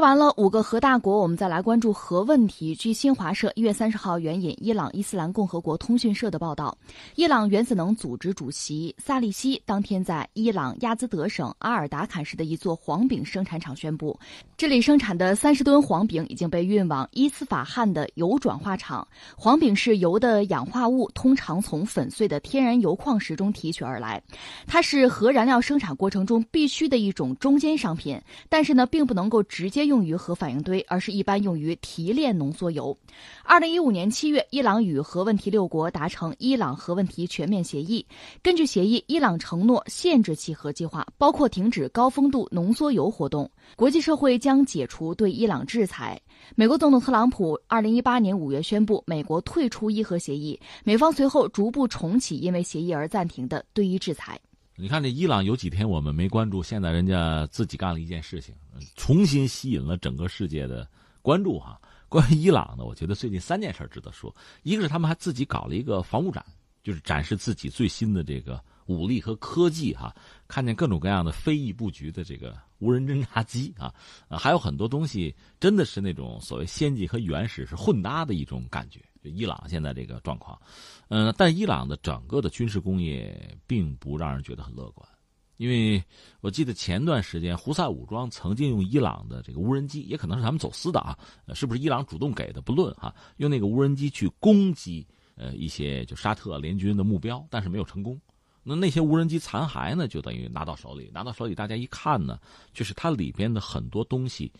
说完了五个核大国，我们再来关注核问题。据新华社一月三十号援引伊朗伊斯兰共和国通讯社的报道，伊朗原子能组织主席萨利希当天在伊朗亚兹德省阿尔达坎市的一座黄饼生产厂宣布，这里生产的三十吨黄饼已经被运往伊斯法罕的油转化厂。黄饼是油的氧化物，通常从粉碎的天然油矿石中提取而来，它是核燃料生产过程中必须的一种中间商品，但是呢，并不能够直接。用于核反应堆，而是一般用于提炼浓缩铀。二零一五年七月，伊朗与核问题六国达成伊朗核问题全面协议。根据协议，伊朗承诺限制其核计划，包括停止高风度浓缩铀活动。国际社会将解除对伊朗制裁。美国总统特朗普二零一八年五月宣布美国退出伊核协议，美方随后逐步重启因为协议而暂停的对伊制裁。你看这伊朗有几天我们没关注，现在人家自己干了一件事情，重新吸引了整个世界的关注哈。关于伊朗呢，我觉得最近三件事值得说，一个是他们还自己搞了一个防务展，就是展示自己最新的这个武力和科技哈，看见各种各样的飞翼布局的这个无人侦察机啊，还有很多东西真的是那种所谓先进和原始是混搭的一种感觉。就伊朗现在这个状况，嗯，但伊朗的整个的军事工业并不让人觉得很乐观，因为我记得前段时间胡塞武装曾经用伊朗的这个无人机，也可能是他们走私的啊，是不是伊朗主动给的不论哈，用那个无人机去攻击呃一些就沙特联军的目标，但是没有成功。那那些无人机残骸呢，就等于拿到手里，拿到手里大家一看呢，就是它里边的很多东西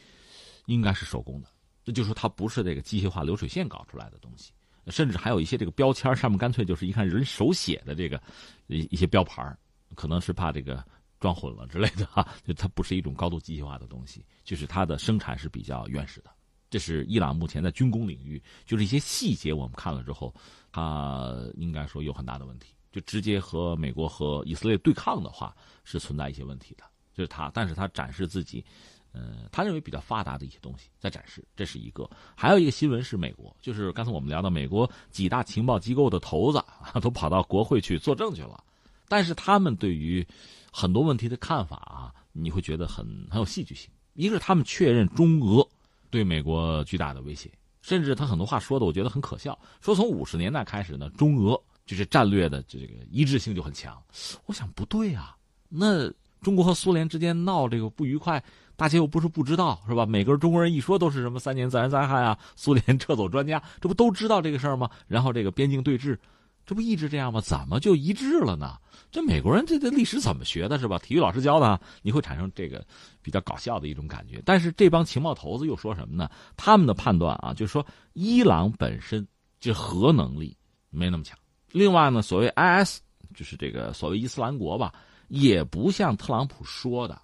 应该是手工的。就说它不是这个机械化流水线搞出来的东西，甚至还有一些这个标签上面干脆就是一看人手写的这个一一些标牌可能是怕这个装混了之类的哈，就它不是一种高度机械化的东西，就是它的生产是比较原始的。这是伊朗目前在军工领域，就是一些细节我们看了之后，它应该说有很大的问题，就直接和美国和以色列对抗的话是存在一些问题的。就是它，但是它展示自己。呃，他认为比较发达的一些东西在展示，这是一个。还有一个新闻是美国，就是刚才我们聊到美国几大情报机构的头子 都跑到国会去作证去了，但是他们对于很多问题的看法啊，你会觉得很很有戏剧性。一个是他们确认中俄对美国巨大的威胁，甚至他很多话说的我觉得很可笑，说从五十年代开始呢，中俄就是战略的这个一致性就很强。我想不对啊，那中国和苏联之间闹这个不愉快。大家又不是不知道，是吧？每个中国人一说都是什么三年自然灾害啊，苏联撤走专家，这不都知道这个事儿吗？然后这个边境对峙，这不一直这样吗？怎么就一致了呢？这美国人这这历史怎么学的，是吧？体育老师教的，你会产生这个比较搞笑的一种感觉。但是这帮情报头子又说什么呢？他们的判断啊，就是说伊朗本身这核能力没那么强。另外呢，所谓 IS，就是这个所谓伊斯兰国吧，也不像特朗普说的。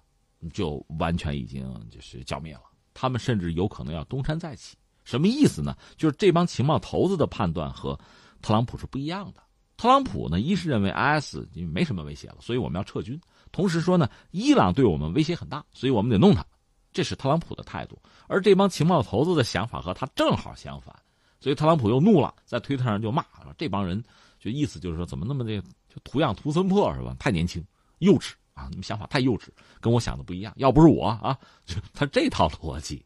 就完全已经就是剿灭了，他们甚至有可能要东山再起。什么意思呢？就是这帮情报头子的判断和特朗普是不一样的。特朗普呢，一是认为 IS 没什么威胁了，所以我们要撤军；同时说呢，伊朗对我们威胁很大，所以我们得弄他。这是特朗普的态度。而这帮情报头子的想法和他正好相反，所以特朗普又怒了，在推特上就骂说：“这帮人就意思就是说，怎么那么这就图样图森破是吧？太年轻，幼稚。”啊，你们想法太幼稚，跟我想的不一样。要不是我啊，就 他这套逻辑。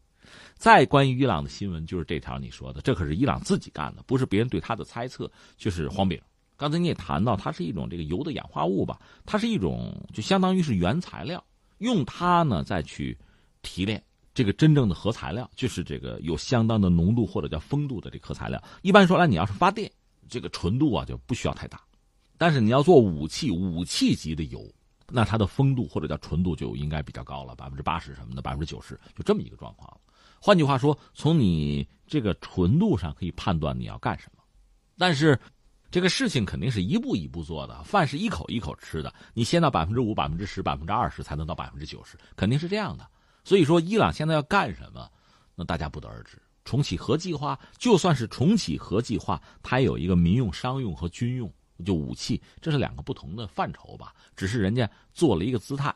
再关于伊朗的新闻，就是这条你说的，这可是伊朗自己干的，不是别人对他的猜测。就是黄饼，刚才你也谈到，它是一种这个油的氧化物吧？它是一种就相当于是原材料，用它呢再去提炼这个真正的核材料，就是这个有相当的浓度或者叫风度的这个核材料。一般说来，你要是发电，这个纯度啊就不需要太大，但是你要做武器，武器级的油。那它的风度或者叫纯度就应该比较高了，百分之八十什么的，百分之九十，就这么一个状况换句话说，从你这个纯度上可以判断你要干什么。但是，这个事情肯定是一步一步做的，饭是一口一口吃的。你先到百分之五、百分之十、百分之二十，才能到百分之九十，肯定是这样的。所以说，伊朗现在要干什么，那大家不得而知。重启核计划，就算是重启核计划，它有一个民用、商用和军用。就武器，这是两个不同的范畴吧？只是人家做了一个姿态。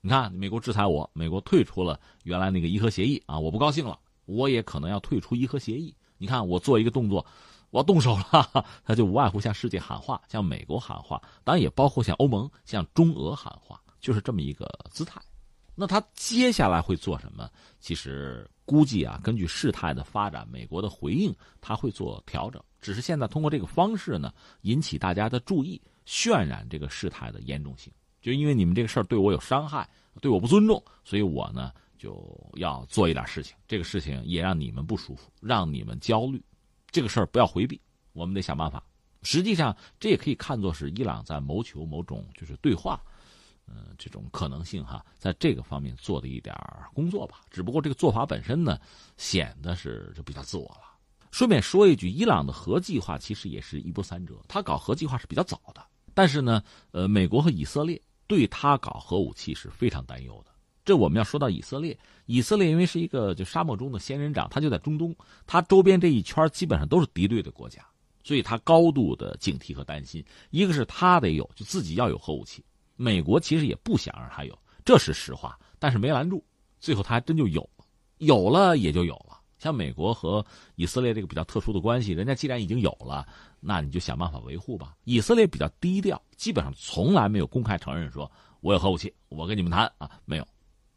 你看，美国制裁我，美国退出了原来那个伊核协议啊，我不高兴了，我也可能要退出伊核协议。你看，我做一个动作，我动手了，他就无外乎向世界喊话，向美国喊话，当然也包括向欧盟、向中俄喊话，就是这么一个姿态。那他接下来会做什么？其实估计啊，根据事态的发展，美国的回应他会做调整。只是现在通过这个方式呢，引起大家的注意，渲染这个事态的严重性。就因为你们这个事儿对我有伤害，对我不尊重，所以我呢就要做一点事情。这个事情也让你们不舒服，让你们焦虑。这个事儿不要回避，我们得想办法。实际上，这也可以看作是伊朗在谋求某种就是对话，呃，这种可能性哈，在这个方面做的一点工作吧。只不过这个做法本身呢，显得是就比较自我了。顺便说一句，伊朗的核计划其实也是一波三折，他搞核计划是比较早的，但是呢，呃，美国和以色列对他搞核武器是非常担忧的。这我们要说到以色列，以色列因为是一个就沙漠中的仙人掌，它就在中东，它周边这一圈基本上都是敌对的国家。所以他高度的警惕和担心，一个是他得有，就自己要有核武器。美国其实也不想让他有，这是实话，但是没拦住，最后他还真就有了，有了也就有了。像美国和以色列这个比较特殊的关系，人家既然已经有了，那你就想办法维护吧。以色列比较低调，基本上从来没有公开承认说我有核武器，我跟你们谈啊，没有，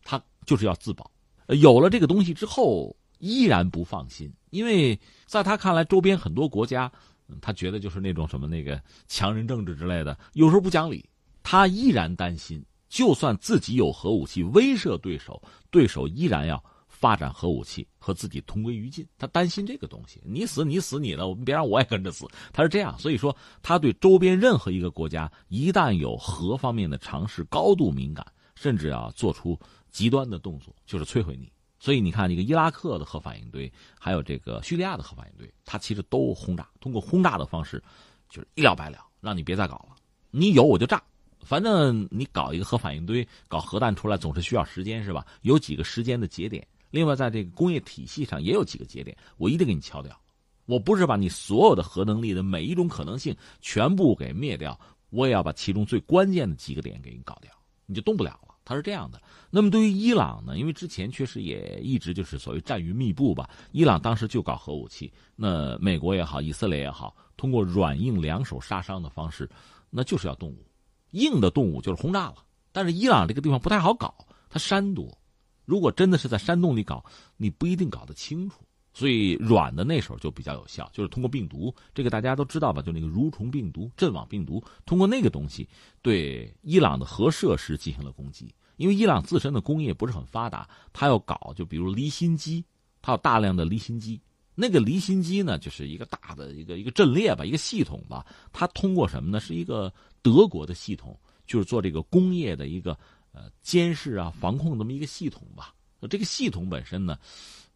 他就是要自保。有了这个东西之后，依然不放心，因为在他看来，周边很多国家。他觉得就是那种什么那个强人政治之类的，有时候不讲理。他依然担心，就算自己有核武器威慑对手，对手依然要发展核武器和自己同归于尽。他担心这个东西，你死你死你的，我们别让我也跟着死。他是这样，所以说他对周边任何一个国家一旦有核方面的尝试，高度敏感，甚至要做出极端的动作，就是摧毁你。所以你看，这个伊拉克的核反应堆，还有这个叙利亚的核反应堆，它其实都轰炸，通过轰炸的方式，就是一了百了，让你别再搞了。你有我就炸，反正你搞一个核反应堆，搞核弹出来总是需要时间，是吧？有几个时间的节点。另外，在这个工业体系上也有几个节点，我一定给你敲掉。我不是把你所有的核能力的每一种可能性全部给灭掉，我也要把其中最关键的几个点给你搞掉，你就动不了了。它是这样的，那么对于伊朗呢？因为之前确实也一直就是所谓战云密布吧。伊朗当时就搞核武器，那美国也好，以色列也好，通过软硬两手杀伤的方式，那就是要动武。硬的动物就是轰炸了。但是伊朗这个地方不太好搞，它山多，如果真的是在山洞里搞，你不一定搞得清楚。所以软的那时候就比较有效，就是通过病毒，这个大家都知道吧？就那个蠕虫病毒、阵网病毒，通过那个东西对伊朗的核设施进行了攻击。因为伊朗自身的工业不是很发达，它要搞就比如离心机，它有大量的离心机。那个离心机呢，就是一个大的一个一个阵列吧，一个系统吧。它通过什么呢？是一个德国的系统，就是做这个工业的一个呃监视啊、防控这么一个系统吧。这个系统本身呢，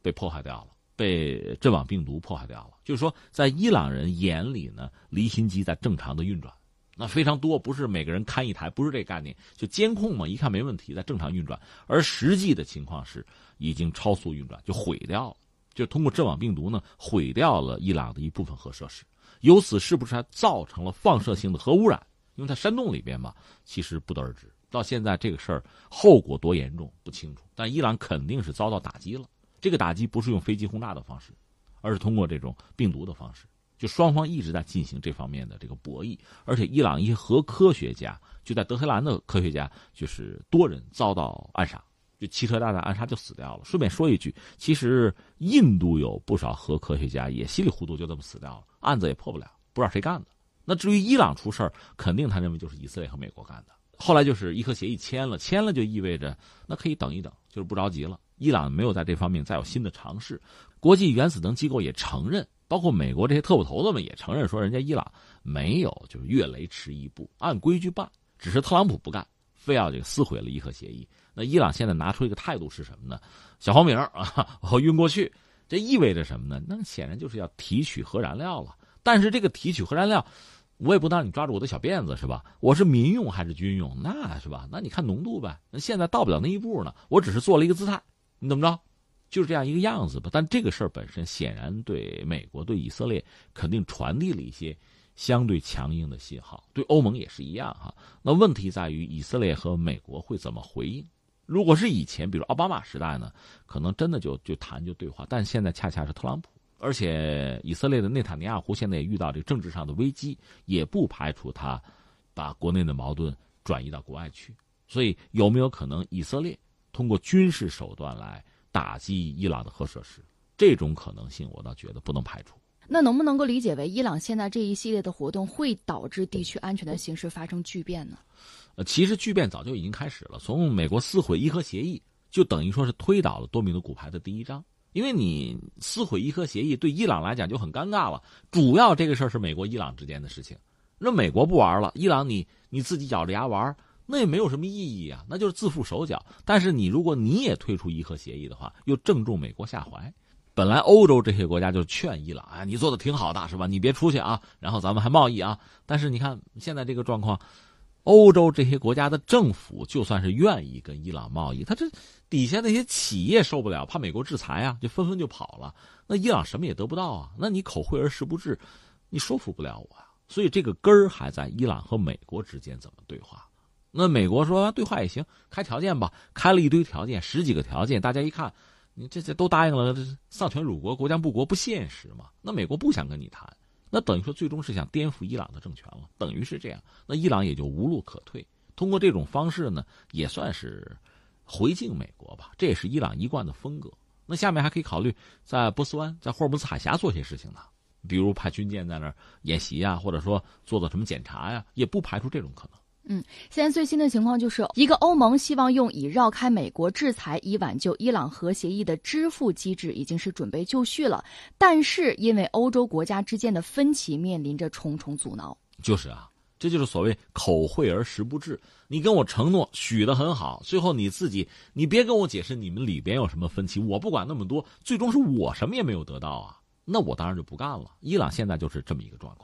被破坏掉了。被阵网病毒破坏掉了。就是说，在伊朗人眼里呢，离心机在正常的运转，那非常多，不是每个人看一台，不是这概念，就监控嘛，一看没问题，在正常运转。而实际的情况是，已经超速运转，就毁掉了，就通过阵网病毒呢，毁掉了伊朗的一部分核设施。由此是不是还造成了放射性的核污染？因为在山洞里边嘛，其实不得而知。到现在这个事儿后果多严重不清楚，但伊朗肯定是遭到打击了。这个打击不是用飞机轰炸的方式，而是通过这种病毒的方式。就双方一直在进行这方面的这个博弈，而且伊朗一些核科学家就在德黑兰的科学家就是多人遭到暗杀，就汽车大战暗杀就死掉了。顺便说一句，其实印度有不少核科学家也稀里糊涂就这么死掉了，案子也破不了，不知道谁干的。那至于伊朗出事儿，肯定他认为就是以色列和美国干的。后来就是伊核协议签了，签了就意味着那可以等一等，就是不着急了。伊朗没有在这方面再有新的尝试，国际原子能机构也承认，包括美国这些特务头子们也承认，说人家伊朗没有就是越雷池一步，按规矩办，只是特朗普不干，非要这个撕毁了伊核协议。那伊朗现在拿出一个态度是什么呢？小黄名啊，我晕过去，这意味着什么呢？那显然就是要提取核燃料了。但是这个提取核燃料。我也不当你抓住我的小辫子，是吧？我是民用还是军用？那是吧？那你看浓度呗。那现在到不了那一步呢。我只是做了一个姿态，你怎么着？就是这样一个样子吧。但这个事儿本身显然对美国、对以色列肯定传递了一些相对强硬的信号，对欧盟也是一样哈。那问题在于以色列和美国会怎么回应？如果是以前，比如奥巴马时代呢，可能真的就就谈就对话。但现在恰恰是特朗普。而且，以色列的内塔尼亚胡现在也遇到这个政治上的危机，也不排除他把国内的矛盾转移到国外去。所以，有没有可能以色列通过军事手段来打击伊朗的核设施。这种可能性，我倒觉得不能排除。那能不能够理解为，伊朗现在这一系列的活动会导致地区安全的形势发生巨变呢？呃，其实巨变早就已经开始了。从美国撕毁伊核协议，就等于说是推倒了多米诺骨牌的第一章。因为你撕毁伊核协议，对伊朗来讲就很尴尬了。主要这个事儿是美国伊朗之间的事情，那美国不玩了，伊朗你你自己咬着牙玩，那也没有什么意义啊，那就是自缚手脚。但是你如果你也退出伊核协议的话，又正中美国下怀。本来欧洲这些国家就劝伊朗，哎，你做的挺好的，是吧？你别出去啊，然后咱们还贸易啊。但是你看现在这个状况，欧洲这些国家的政府就算是愿意跟伊朗贸易，他这底下那些企业受不了，怕美国制裁啊，就纷纷就跑了。那伊朗什么也得不到啊，那你口惠而实不至，你说服不了我啊。所以这个根儿还在伊朗和美国之间怎么对话。那美国说对话也行，开条件吧，开了一堆条件，十几个条件，大家一看。你这这都答应了，丧权辱国、国将不国不现实嘛？那美国不想跟你谈，那等于说最终是想颠覆伊朗的政权了，等于是这样。那伊朗也就无路可退，通过这种方式呢，也算是回敬美国吧。这也是伊朗一贯的风格。那下面还可以考虑在波斯湾、在霍尔木兹海峡做些事情呢，比如派军舰在那儿演习啊，或者说做做什么检查呀，也不排除这种可能。嗯，现在最新的情况就是，一个欧盟希望用以绕开美国制裁以挽救伊朗核协议的支付机制，已经是准备就绪了。但是因为欧洲国家之间的分歧，面临着重重阻挠。就是啊，这就是所谓口惠而实不至。你跟我承诺许的很好，最后你自己，你别跟我解释你们里边有什么分歧，我不管那么多，最终是我什么也没有得到啊，那我当然就不干了。伊朗现在就是这么一个状况。